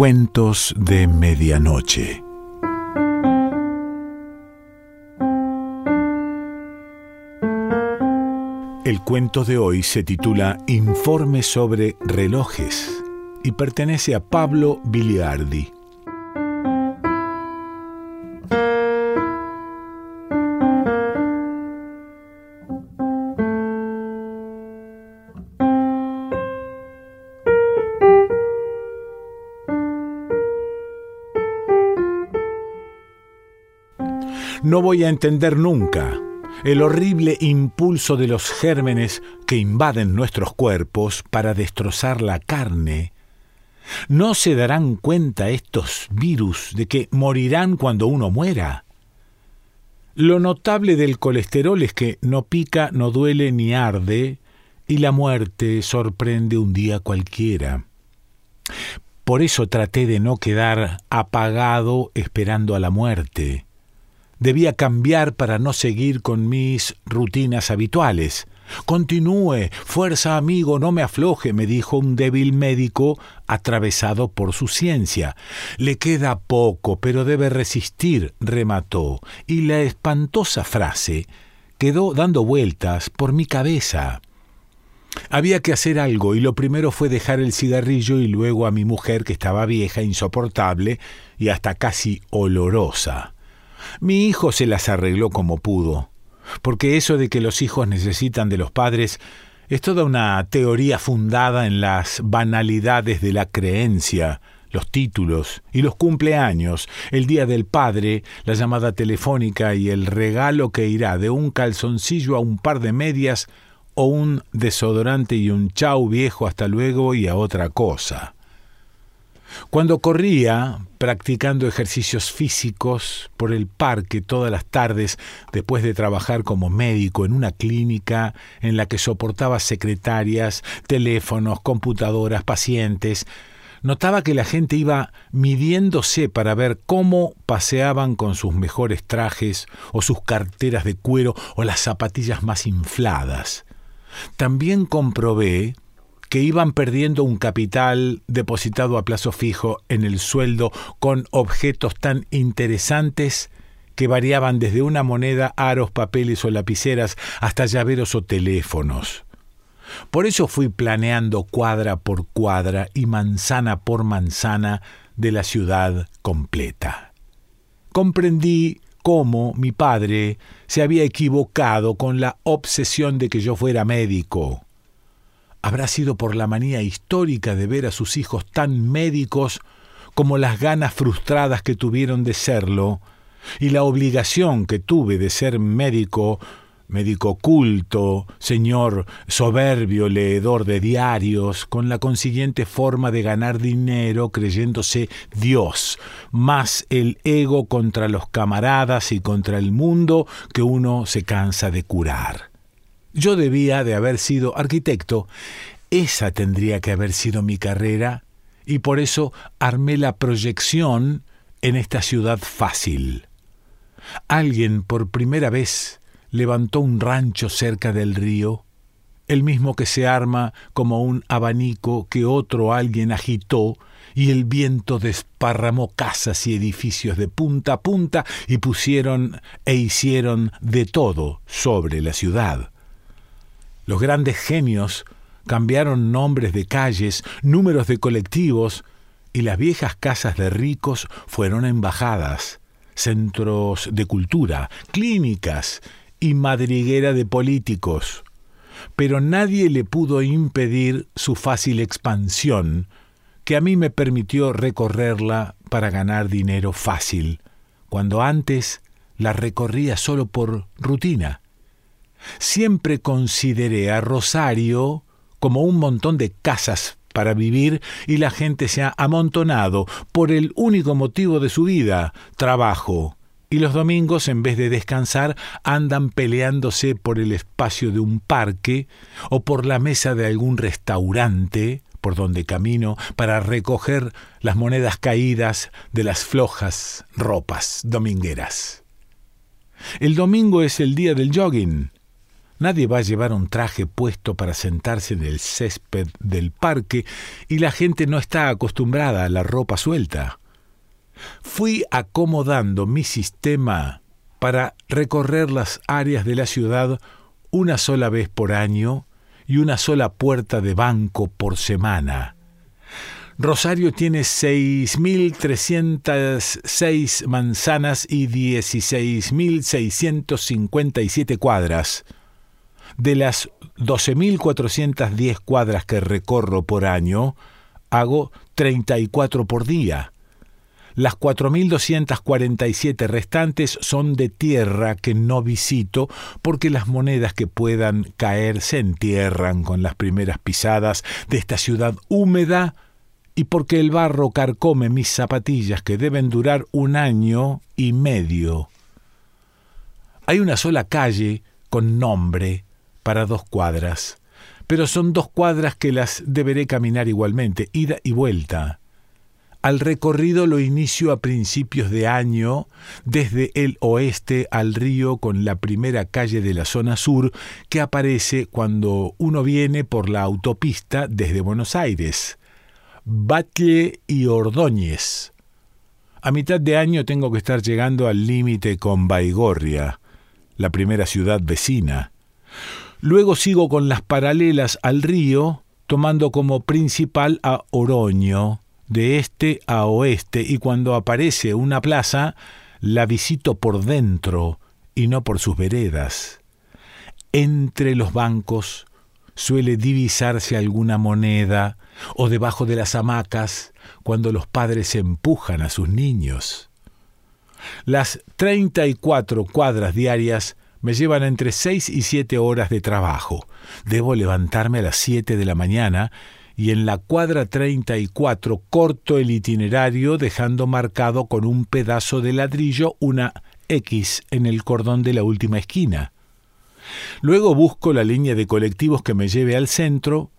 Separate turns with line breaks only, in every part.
Cuentos de Medianoche. El cuento de hoy se titula Informe sobre relojes y pertenece a Pablo Biliardi. No voy a entender nunca el horrible impulso de los gérmenes que invaden nuestros cuerpos para destrozar la carne. ¿No se darán cuenta estos virus de que morirán cuando uno muera? Lo notable del colesterol es que no pica, no duele ni arde, y la muerte sorprende un día cualquiera. Por eso traté de no quedar apagado esperando a la muerte. Debía cambiar para no seguir con mis rutinas habituales. Continúe, fuerza amigo, no me afloje, me dijo un débil médico atravesado por su ciencia. Le queda poco, pero debe resistir, remató, y la espantosa frase quedó dando vueltas por mi cabeza. Había que hacer algo y lo primero fue dejar el cigarrillo y luego a mi mujer que estaba vieja, insoportable y hasta casi olorosa. Mi hijo se las arregló como pudo, porque eso de que los hijos necesitan de los padres es toda una teoría fundada en las banalidades de la creencia, los títulos y los cumpleaños, el día del padre, la llamada telefónica y el regalo que irá de un calzoncillo a un par de medias o un desodorante y un chau viejo hasta luego y a otra cosa. Cuando corría, practicando ejercicios físicos por el parque todas las tardes, después de trabajar como médico en una clínica en la que soportaba secretarias, teléfonos, computadoras, pacientes, notaba que la gente iba midiéndose para ver cómo paseaban con sus mejores trajes o sus carteras de cuero o las zapatillas más infladas. También comprobé que iban perdiendo un capital depositado a plazo fijo en el sueldo con objetos tan interesantes que variaban desde una moneda, aros, papeles o lapiceras hasta llaveros o teléfonos. Por eso fui planeando cuadra por cuadra y manzana por manzana de la ciudad completa. Comprendí cómo mi padre se había equivocado con la obsesión de que yo fuera médico. Habrá sido por la manía histórica de ver a sus hijos tan médicos como las ganas frustradas que tuvieron de serlo, y la obligación que tuve de ser médico, médico culto, señor soberbio leedor de diarios, con la consiguiente forma de ganar dinero creyéndose Dios, más el ego contra los camaradas y contra el mundo que uno se cansa de curar. Yo debía de haber sido arquitecto, esa tendría que haber sido mi carrera, y por eso armé la proyección en esta ciudad fácil. Alguien por primera vez levantó un rancho cerca del río, el mismo que se arma como un abanico que otro alguien agitó y el viento desparramó casas y edificios de punta a punta y pusieron e hicieron de todo sobre la ciudad. Los grandes genios cambiaron nombres de calles, números de colectivos, y las viejas casas de ricos fueron embajadas, centros de cultura, clínicas y madriguera de políticos. Pero nadie le pudo impedir su fácil expansión, que a mí me permitió recorrerla para ganar dinero fácil, cuando antes la recorría solo por rutina siempre consideré a Rosario como un montón de casas para vivir y la gente se ha amontonado por el único motivo de su vida, trabajo. Y los domingos, en vez de descansar, andan peleándose por el espacio de un parque o por la mesa de algún restaurante por donde camino para recoger las monedas caídas de las flojas ropas domingueras. El domingo es el día del jogging, Nadie va a llevar un traje puesto para sentarse en el césped del parque y la gente no está acostumbrada a la ropa suelta. Fui acomodando mi sistema para recorrer las áreas de la ciudad una sola vez por año y una sola puerta de banco por semana. Rosario tiene 6.306 manzanas y 16.657 cuadras. De las 12.410 cuadras que recorro por año, hago 34 por día. Las 4.247 restantes son de tierra que no visito porque las monedas que puedan caer se entierran con las primeras pisadas de esta ciudad húmeda y porque el barro carcome mis zapatillas que deben durar un año y medio. Hay una sola calle con nombre para dos cuadras, pero son dos cuadras que las deberé caminar igualmente, ida y vuelta. Al recorrido lo inicio a principios de año, desde el oeste al río con la primera calle de la zona sur que aparece cuando uno viene por la autopista desde Buenos Aires. Batle y Ordóñez. A mitad de año tengo que estar llegando al límite con Baigorria, la primera ciudad vecina. Luego sigo con las paralelas al río, tomando como principal a Oroño, de este a oeste, y cuando aparece una plaza, la visito por dentro y no por sus veredas. Entre los bancos suele divisarse alguna moneda, o debajo de las hamacas, cuando los padres empujan a sus niños. Las treinta y cuatro cuadras diarias me llevan entre seis y siete horas de trabajo. Debo levantarme a las siete de la mañana y en la cuadra treinta y cuatro corto el itinerario dejando marcado con un pedazo de ladrillo una X en el cordón de la última esquina. Luego busco la línea de colectivos que me lleve al centro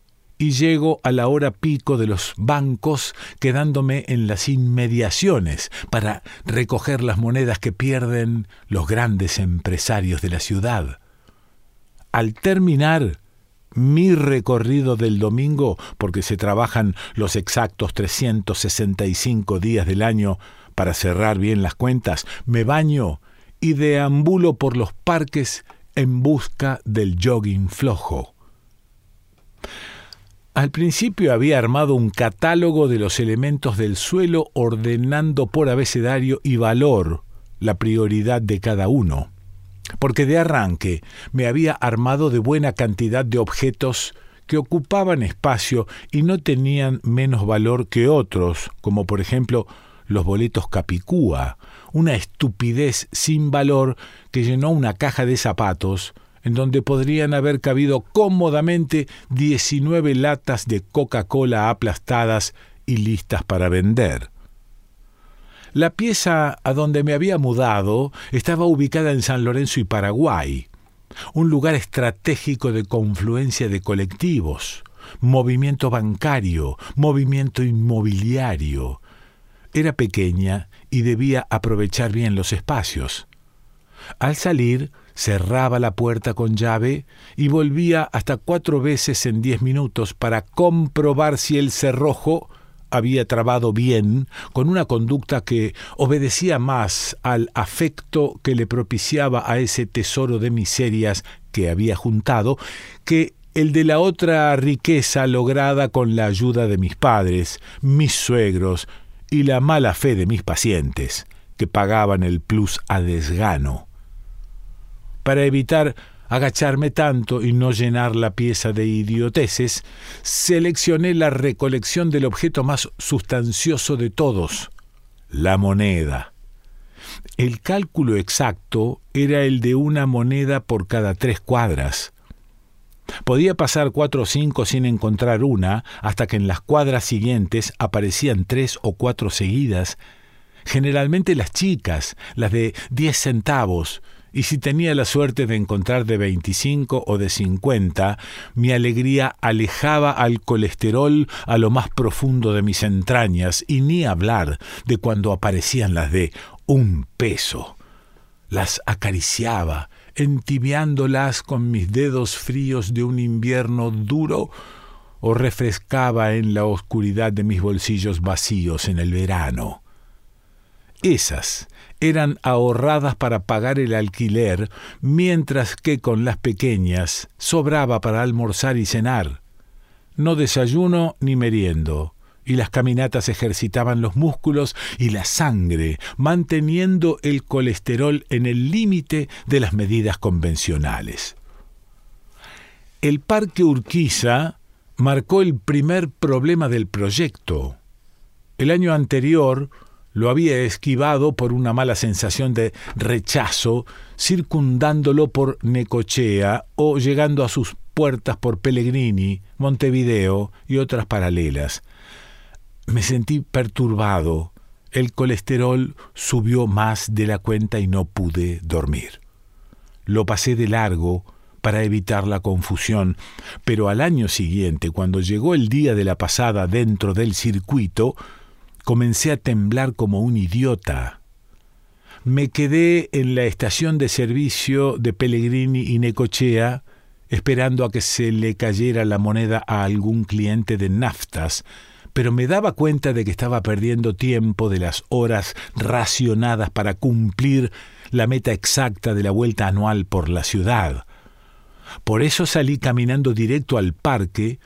y llego a la hora pico de los bancos quedándome en las inmediaciones para recoger las monedas que pierden los grandes empresarios de la ciudad. Al terminar mi recorrido del domingo, porque se trabajan los exactos 365 días del año para cerrar bien las cuentas, me baño y deambulo por los parques en busca del jogging flojo. Al principio había armado un catálogo de los elementos del suelo ordenando por abecedario y valor la prioridad de cada uno, porque de arranque me había armado de buena cantidad de objetos que ocupaban espacio y no tenían menos valor que otros, como por ejemplo los boletos Capicúa, una estupidez sin valor que llenó una caja de zapatos en donde podrían haber cabido cómodamente 19 latas de Coca-Cola aplastadas y listas para vender. La pieza a donde me había mudado estaba ubicada en San Lorenzo y Paraguay, un lugar estratégico de confluencia de colectivos, movimiento bancario, movimiento inmobiliario. Era pequeña y debía aprovechar bien los espacios. Al salir, cerraba la puerta con llave y volvía hasta cuatro veces en diez minutos para comprobar si el cerrojo había trabado bien, con una conducta que obedecía más al afecto que le propiciaba a ese tesoro de miserias que había juntado, que el de la otra riqueza lograda con la ayuda de mis padres, mis suegros y la mala fe de mis pacientes, que pagaban el plus a desgano para evitar agacharme tanto y no llenar la pieza de idioteces, seleccioné la recolección del objeto más sustancioso de todos, la moneda. El cálculo exacto era el de una moneda por cada tres cuadras. Podía pasar cuatro o cinco sin encontrar una, hasta que en las cuadras siguientes aparecían tres o cuatro seguidas, generalmente las chicas, las de diez centavos, y si tenía la suerte de encontrar de 25 o de 50, mi alegría alejaba al colesterol a lo más profundo de mis entrañas, y ni hablar de cuando aparecían las de un peso. Las acariciaba entibiándolas con mis dedos fríos de un invierno duro, o refrescaba en la oscuridad de mis bolsillos vacíos en el verano. Esas eran ahorradas para pagar el alquiler, mientras que con las pequeñas sobraba para almorzar y cenar. No desayuno ni meriendo, y las caminatas ejercitaban los músculos y la sangre, manteniendo el colesterol en el límite de las medidas convencionales. El Parque Urquiza marcó el primer problema del proyecto. El año anterior lo había esquivado por una mala sensación de rechazo, circundándolo por Necochea o llegando a sus puertas por Pellegrini, Montevideo y otras paralelas. Me sentí perturbado. El colesterol subió más de la cuenta y no pude dormir. Lo pasé de largo para evitar la confusión, pero al año siguiente, cuando llegó el día de la pasada dentro del circuito, comencé a temblar como un idiota. Me quedé en la estación de servicio de Pellegrini y Necochea, esperando a que se le cayera la moneda a algún cliente de naftas, pero me daba cuenta de que estaba perdiendo tiempo de las horas racionadas para cumplir la meta exacta de la vuelta anual por la ciudad. Por eso salí caminando directo al parque,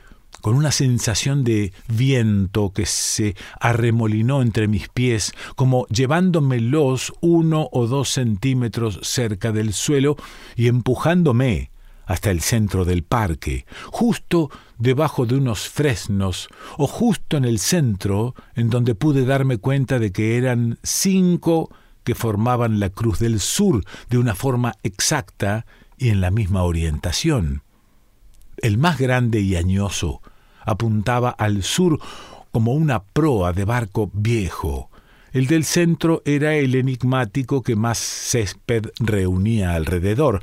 con una sensación de viento que se arremolinó entre mis pies, como llevándomelos uno o dos centímetros cerca del suelo y empujándome hasta el centro del parque, justo debajo de unos fresnos, o justo en el centro, en donde pude darme cuenta de que eran cinco que formaban la Cruz del Sur de una forma exacta y en la misma orientación. El más grande y añoso apuntaba al sur como una proa de barco viejo. El del centro era el enigmático que más césped reunía alrededor.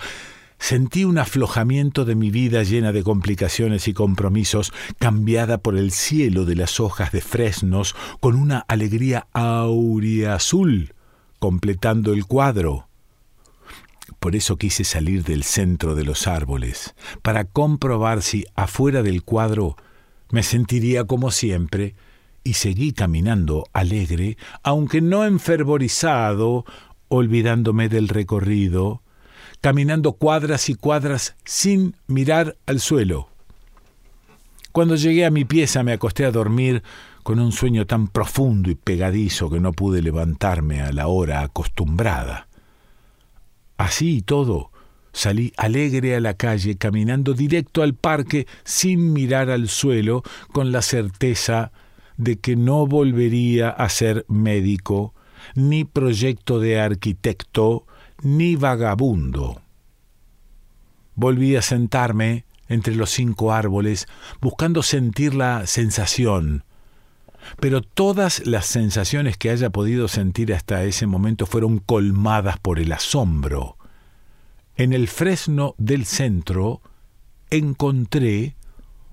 Sentí un aflojamiento de mi vida llena de complicaciones y compromisos, cambiada por el cielo de las hojas de fresnos con una alegría auriazul, completando el cuadro. Por eso quise salir del centro de los árboles, para comprobar si afuera del cuadro me sentiría como siempre, y seguí caminando alegre, aunque no enfervorizado, olvidándome del recorrido, caminando cuadras y cuadras sin mirar al suelo. Cuando llegué a mi pieza me acosté a dormir con un sueño tan profundo y pegadizo que no pude levantarme a la hora acostumbrada. Así y todo, salí alegre a la calle, caminando directo al parque sin mirar al suelo, con la certeza de que no volvería a ser médico, ni proyecto de arquitecto, ni vagabundo. Volví a sentarme entre los cinco árboles, buscando sentir la sensación, pero todas las sensaciones que haya podido sentir hasta ese momento fueron colmadas por el asombro. En el fresno del centro encontré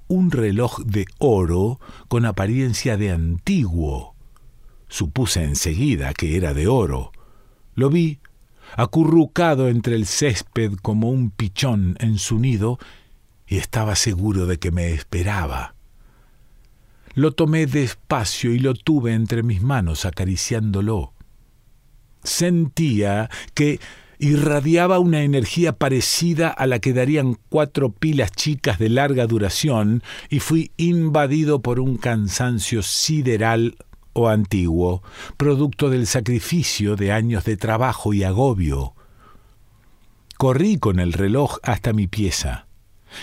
un reloj de oro con apariencia de antiguo. Supuse enseguida que era de oro. Lo vi acurrucado entre el césped como un pichón en su nido, y estaba seguro de que me esperaba. Lo tomé despacio y lo tuve entre mis manos acariciándolo. Sentía que irradiaba una energía parecida a la que darían cuatro pilas chicas de larga duración y fui invadido por un cansancio sideral o antiguo, producto del sacrificio de años de trabajo y agobio. Corrí con el reloj hasta mi pieza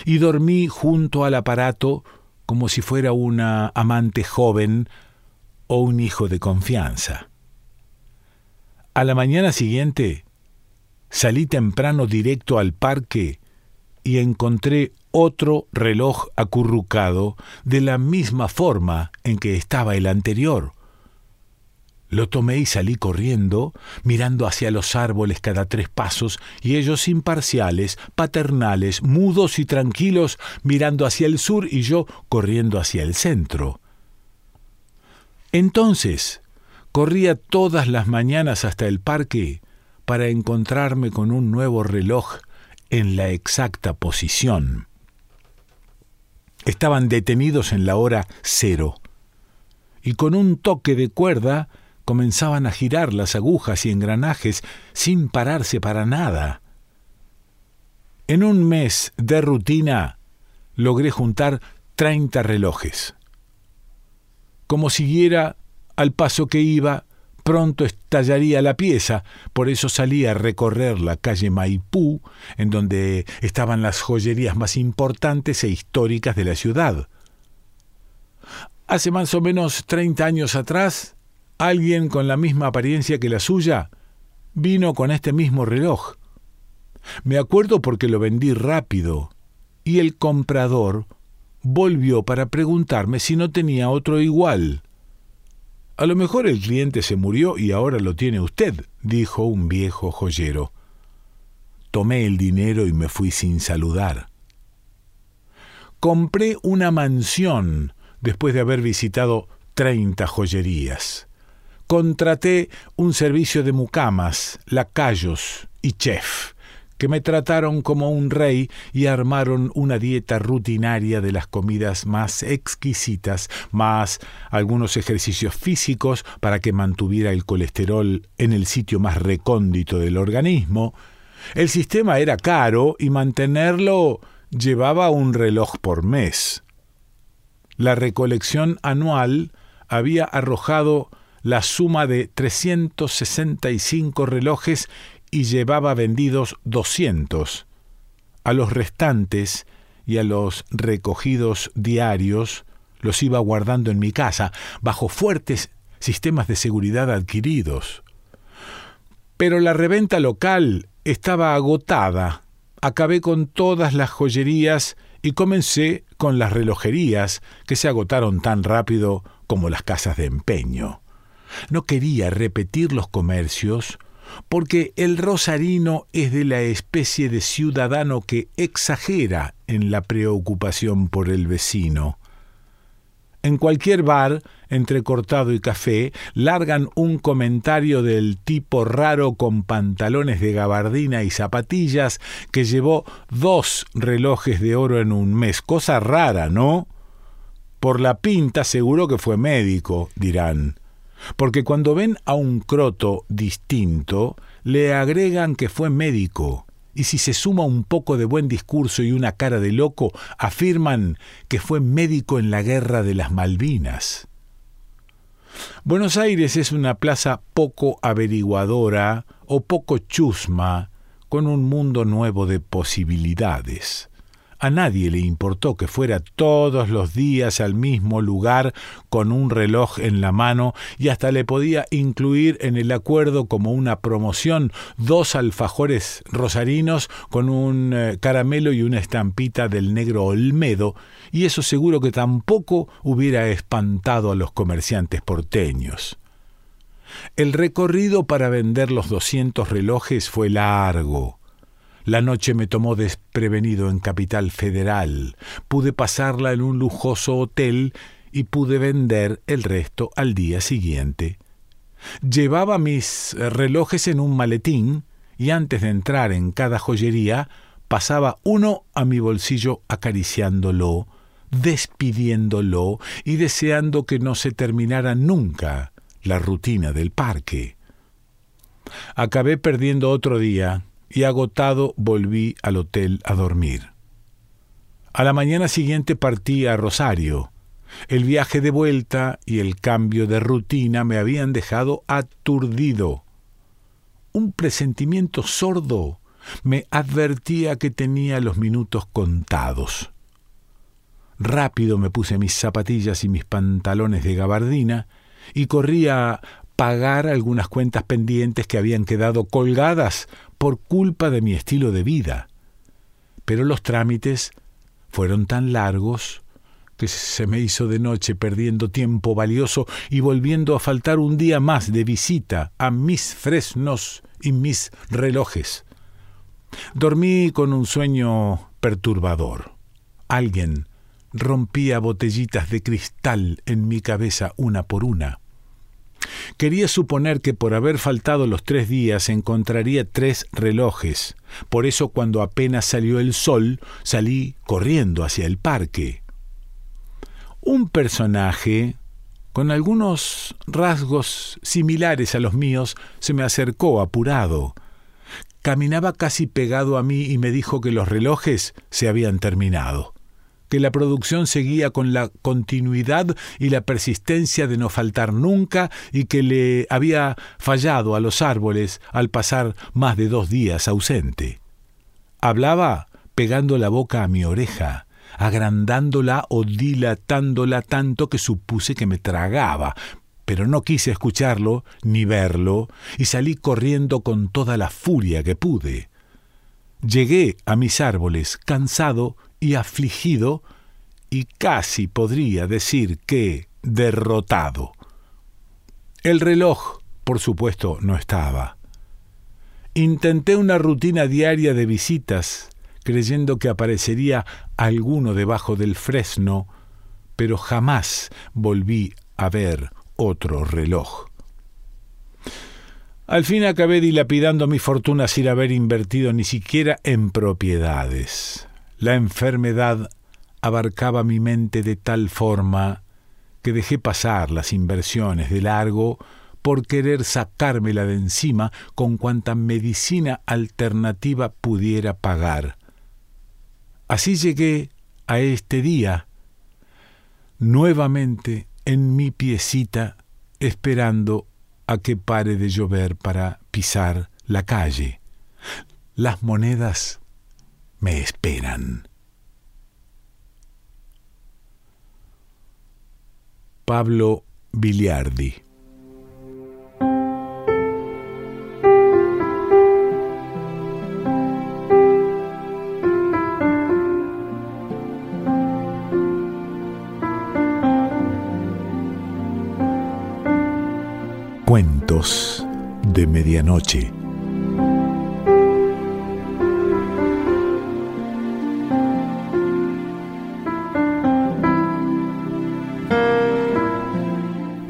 y dormí junto al aparato como si fuera una amante joven o un hijo de confianza. A la mañana siguiente salí temprano directo al parque y encontré otro reloj acurrucado de la misma forma en que estaba el anterior. Lo tomé y salí corriendo, mirando hacia los árboles cada tres pasos, y ellos imparciales, paternales, mudos y tranquilos, mirando hacia el sur y yo corriendo hacia el centro. Entonces, corría todas las mañanas hasta el parque para encontrarme con un nuevo reloj en la exacta posición. Estaban detenidos en la hora cero, y con un toque de cuerda comenzaban a girar las agujas y engranajes sin pararse para nada. En un mes de rutina logré juntar treinta relojes. Como siguiera al paso que iba, pronto estallaría la pieza, por eso salí a recorrer la calle Maipú, en donde estaban las joyerías más importantes e históricas de la ciudad. Hace más o menos treinta años atrás, alguien con la misma apariencia que la suya vino con este mismo reloj. Me acuerdo porque lo vendí rápido, y el comprador volvió para preguntarme si no tenía otro igual. A lo mejor el cliente se murió y ahora lo tiene usted, dijo un viejo joyero. Tomé el dinero y me fui sin saludar. Compré una mansión después de haber visitado treinta joyerías. Contraté un servicio de mucamas, lacayos y chef que me trataron como un rey y armaron una dieta rutinaria de las comidas más exquisitas, más algunos ejercicios físicos para que mantuviera el colesterol en el sitio más recóndito del organismo. El sistema era caro y mantenerlo llevaba un reloj por mes. La recolección anual había arrojado la suma de 365 relojes y llevaba vendidos doscientos. A los restantes y a los recogidos diarios los iba guardando en mi casa, bajo fuertes sistemas de seguridad adquiridos. Pero la reventa local estaba agotada. Acabé con todas las joyerías y comencé con las relojerías, que se agotaron tan rápido como las casas de empeño. No quería repetir los comercios porque el rosarino es de la especie de ciudadano que exagera en la preocupación por el vecino. En cualquier bar, entre cortado y café, largan un comentario del tipo raro con pantalones de gabardina y zapatillas que llevó dos relojes de oro en un mes. Cosa rara, ¿no? Por la pinta seguro que fue médico, dirán. Porque cuando ven a un croto distinto, le agregan que fue médico, y si se suma un poco de buen discurso y una cara de loco, afirman que fue médico en la guerra de las Malvinas. Buenos Aires es una plaza poco averiguadora o poco chusma, con un mundo nuevo de posibilidades. A nadie le importó que fuera todos los días al mismo lugar con un reloj en la mano y hasta le podía incluir en el acuerdo como una promoción dos alfajores rosarinos con un eh, caramelo y una estampita del negro Olmedo, y eso seguro que tampoco hubiera espantado a los comerciantes porteños. El recorrido para vender los doscientos relojes fue largo. La noche me tomó desprevenido en Capital Federal. Pude pasarla en un lujoso hotel y pude vender el resto al día siguiente. Llevaba mis relojes en un maletín y antes de entrar en cada joyería pasaba uno a mi bolsillo acariciándolo, despidiéndolo y deseando que no se terminara nunca la rutina del parque. Acabé perdiendo otro día y agotado volví al hotel a dormir. A la mañana siguiente partí a Rosario. El viaje de vuelta y el cambio de rutina me habían dejado aturdido. Un presentimiento sordo me advertía que tenía los minutos contados. Rápido me puse mis zapatillas y mis pantalones de gabardina y corría pagar algunas cuentas pendientes que habían quedado colgadas por culpa de mi estilo de vida. Pero los trámites fueron tan largos que se me hizo de noche perdiendo tiempo valioso y volviendo a faltar un día más de visita a mis fresnos y mis relojes. Dormí con un sueño perturbador. Alguien rompía botellitas de cristal en mi cabeza una por una. Quería suponer que por haber faltado los tres días encontraría tres relojes. Por eso cuando apenas salió el sol, salí corriendo hacia el parque. Un personaje, con algunos rasgos similares a los míos, se me acercó apurado. Caminaba casi pegado a mí y me dijo que los relojes se habían terminado que la producción seguía con la continuidad y la persistencia de no faltar nunca y que le había fallado a los árboles al pasar más de dos días ausente. Hablaba pegando la boca a mi oreja, agrandándola o dilatándola tanto que supuse que me tragaba, pero no quise escucharlo ni verlo y salí corriendo con toda la furia que pude. Llegué a mis árboles cansado y afligido, y casi podría decir que derrotado. El reloj, por supuesto, no estaba. Intenté una rutina diaria de visitas, creyendo que aparecería alguno debajo del fresno, pero jamás volví a ver otro reloj. Al fin acabé dilapidando mi fortuna sin haber invertido ni siquiera en propiedades. La enfermedad abarcaba mi mente de tal forma que dejé pasar las inversiones de largo por querer sacármela de encima con cuanta medicina alternativa pudiera pagar. Así llegué a este día, nuevamente en mi piecita, esperando a que pare de llover para pisar la calle. Las monedas me esperan. Pablo Biliardi Cuentos de Medianoche.